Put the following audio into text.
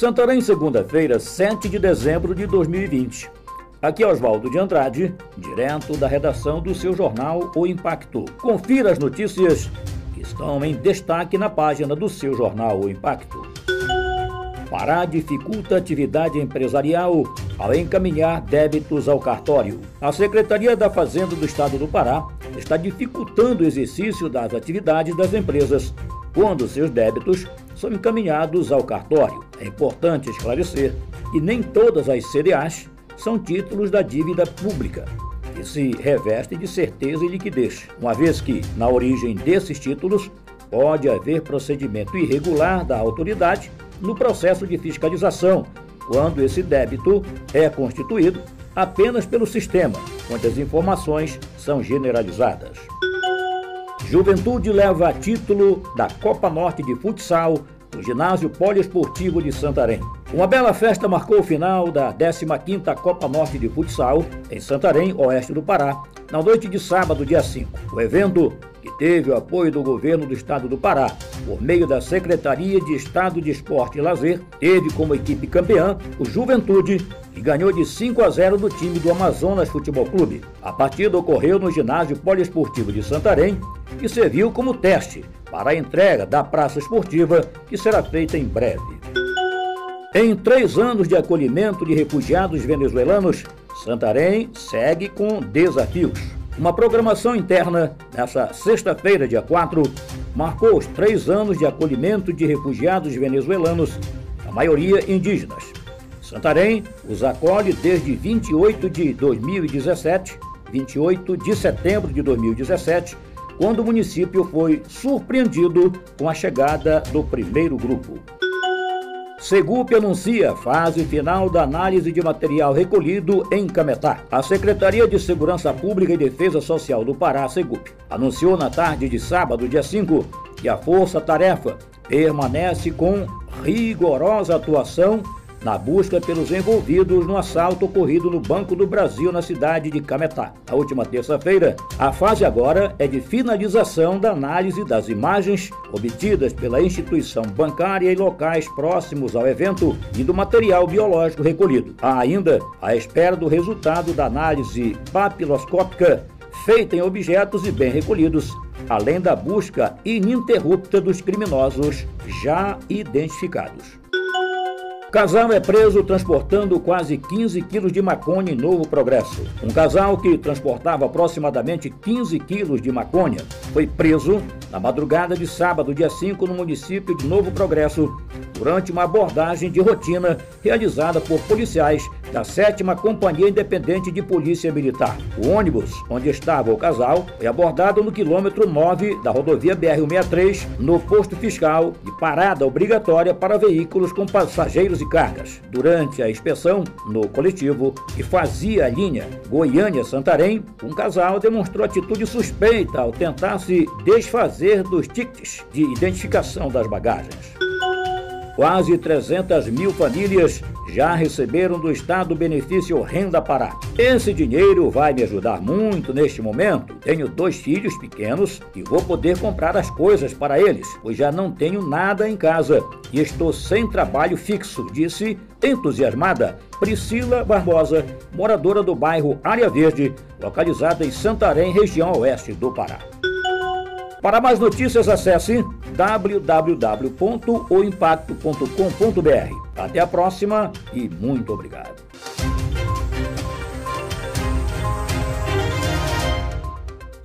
Santarém, segunda-feira, 7 de dezembro de 2020. Aqui é Oswaldo de Andrade, direto da redação do seu jornal O Impacto. Confira as notícias que estão em destaque na página do seu jornal O Impacto. Pará dificulta atividade empresarial ao encaminhar débitos ao cartório. A Secretaria da Fazenda do Estado do Pará está dificultando o exercício das atividades das empresas quando seus débitos são encaminhados ao cartório. É importante esclarecer que nem todas as CDAs são títulos da dívida pública, que se revestem de certeza e liquidez, uma vez que, na origem desses títulos, pode haver procedimento irregular da autoridade no processo de fiscalização, quando esse débito é constituído apenas pelo sistema, onde as informações são generalizadas. Juventude leva título da Copa Norte de Futsal no ginásio poliesportivo de Santarém. Uma bela festa marcou o final da 15ª Copa Norte de Futsal em Santarém, oeste do Pará, na noite de sábado, dia 5. O evento, que teve o apoio do governo do estado do Pará, por meio da Secretaria de Estado de Esporte e Lazer, teve como equipe campeã o Juventude, que ganhou de 5 a 0 do time do Amazonas Futebol Clube. A partida ocorreu no ginásio poliesportivo de Santarém e serviu como teste para a entrega da praça esportiva, que será feita em breve. Em três anos de acolhimento de refugiados venezuelanos, Santarém segue com desafios. Uma programação interna, nessa sexta-feira, dia 4, marcou os três anos de acolhimento de refugiados venezuelanos, a maioria indígenas. Santarém os acolhe desde 28 de 2017, 28 de setembro de 2017, quando o município foi surpreendido com a chegada do primeiro grupo. Segup anuncia fase final da análise de material recolhido em Cametá. A Secretaria de Segurança Pública e Defesa Social do Pará, Segup, anunciou na tarde de sábado, dia 5, que a Força Tarefa permanece com rigorosa atuação na busca pelos envolvidos no assalto ocorrido no Banco do Brasil na cidade de Cametá. Na última terça-feira, a fase agora é de finalização da análise das imagens obtidas pela instituição bancária e locais próximos ao evento e do material biológico recolhido. Há ainda a espera do resultado da análise papiloscópica feita em objetos e bem recolhidos, além da busca ininterrupta dos criminosos já identificados. Casal é preso transportando quase 15 quilos de maconha em Novo Progresso. Um casal que transportava aproximadamente 15 quilos de maconha foi preso na madrugada de sábado, dia 5, no município de Novo Progresso, durante uma abordagem de rotina realizada por policiais da 7 Companhia Independente de Polícia Militar. O ônibus onde estava o casal foi abordado no quilômetro 9 da rodovia BR-163, no posto fiscal de parada obrigatória para veículos com passageiros e cargas. Durante a inspeção no coletivo que fazia a linha Goiânia-Santarém, um casal demonstrou atitude suspeita ao tentar se desfazer dos tickets de identificação das bagagens. Quase 300 mil famílias já receberam do Estado o benefício Renda Pará. Esse dinheiro vai me ajudar muito neste momento. Tenho dois filhos pequenos e vou poder comprar as coisas para eles, pois já não tenho nada em casa e estou sem trabalho fixo, disse entusiasmada Priscila Barbosa, moradora do bairro Área Verde, localizada em Santarém, região oeste do Pará. Para mais notícias, acesse www.oimpacto.com.br. Até a próxima e muito obrigado.